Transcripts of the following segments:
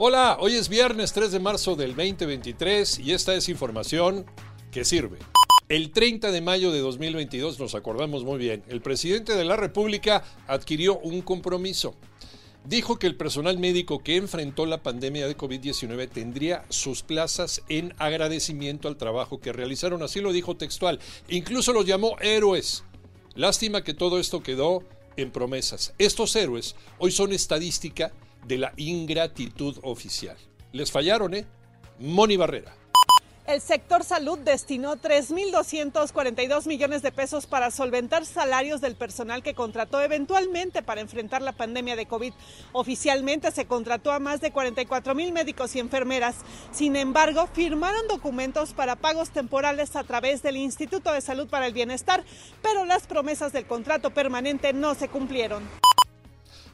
Hola, hoy es viernes 3 de marzo del 2023 y esta es información que sirve. El 30 de mayo de 2022, nos acordamos muy bien, el presidente de la República adquirió un compromiso. Dijo que el personal médico que enfrentó la pandemia de COVID-19 tendría sus plazas en agradecimiento al trabajo que realizaron, así lo dijo textual. Incluso los llamó héroes. Lástima que todo esto quedó en promesas. Estos héroes hoy son estadística de la ingratitud oficial. Les fallaron, ¿eh? Moni Barrera. El sector salud destinó 3.242 millones de pesos para solventar salarios del personal que contrató eventualmente para enfrentar la pandemia de COVID. Oficialmente se contrató a más de 44 mil médicos y enfermeras. Sin embargo, firmaron documentos para pagos temporales a través del Instituto de Salud para el Bienestar, pero las promesas del contrato permanente no se cumplieron.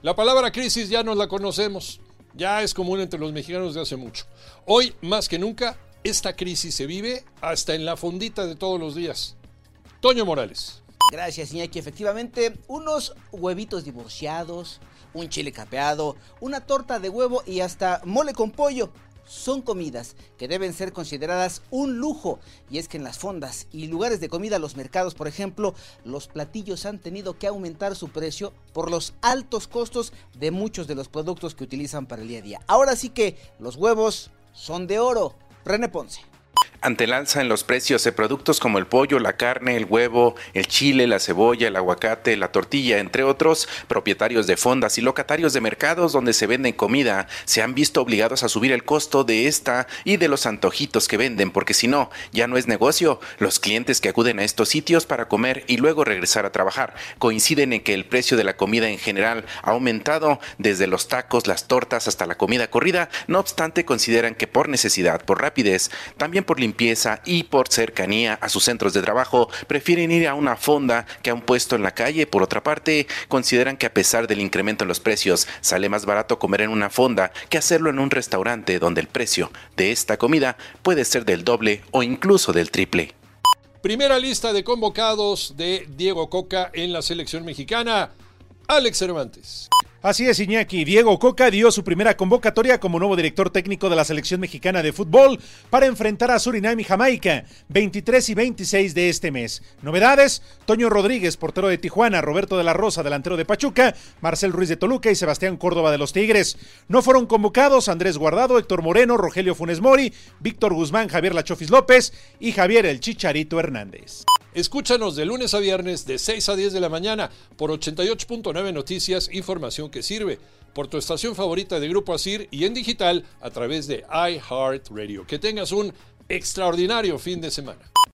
La palabra crisis ya nos la conocemos. Ya es común entre los mexicanos de hace mucho. Hoy, más que nunca, esta crisis se vive hasta en la fondita de todos los días. Toño Morales. Gracias, Iñaki. Efectivamente, unos huevitos divorciados, un chile capeado, una torta de huevo y hasta mole con pollo son comidas que deben ser consideradas un lujo. Y es que en las fondas y lugares de comida, los mercados, por ejemplo, los platillos han tenido que aumentar su precio por los altos costos de muchos de los productos que utilizan para el día a día. Ahora sí que los huevos son de oro. René Ponce. Ante el alza en los precios de productos como el pollo, la carne, el huevo, el chile, la cebolla, el aguacate, la tortilla, entre otros, propietarios de fondas y locatarios de mercados donde se venden comida se han visto obligados a subir el costo de esta y de los antojitos que venden, porque si no, ya no es negocio. Los clientes que acuden a estos sitios para comer y luego regresar a trabajar coinciden en que el precio de la comida en general ha aumentado desde los tacos, las tortas hasta la comida corrida. No obstante, consideran que por necesidad, por rapidez, también por limpieza, y por cercanía a sus centros de trabajo prefieren ir a una fonda que a un puesto en la calle. Por otra parte, consideran que a pesar del incremento en los precios, sale más barato comer en una fonda que hacerlo en un restaurante donde el precio de esta comida puede ser del doble o incluso del triple. Primera lista de convocados de Diego Coca en la selección mexicana. Alex Cervantes. Así es, Iñaki. Diego Coca dio su primera convocatoria como nuevo director técnico de la selección mexicana de fútbol para enfrentar a Surinam y Jamaica, 23 y 26 de este mes. Novedades: Toño Rodríguez, portero de Tijuana, Roberto de la Rosa, delantero de Pachuca, Marcel Ruiz de Toluca y Sebastián Córdoba de los Tigres. No fueron convocados Andrés Guardado, Héctor Moreno, Rogelio Funes Mori, Víctor Guzmán, Javier Lachofis López y Javier El Chicharito Hernández. Escúchanos de lunes a viernes de 6 a 10 de la mañana por 88.9 Noticias, información que sirve, por tu estación favorita de Grupo Asir y en digital a través de iHeartRadio. Que tengas un extraordinario fin de semana.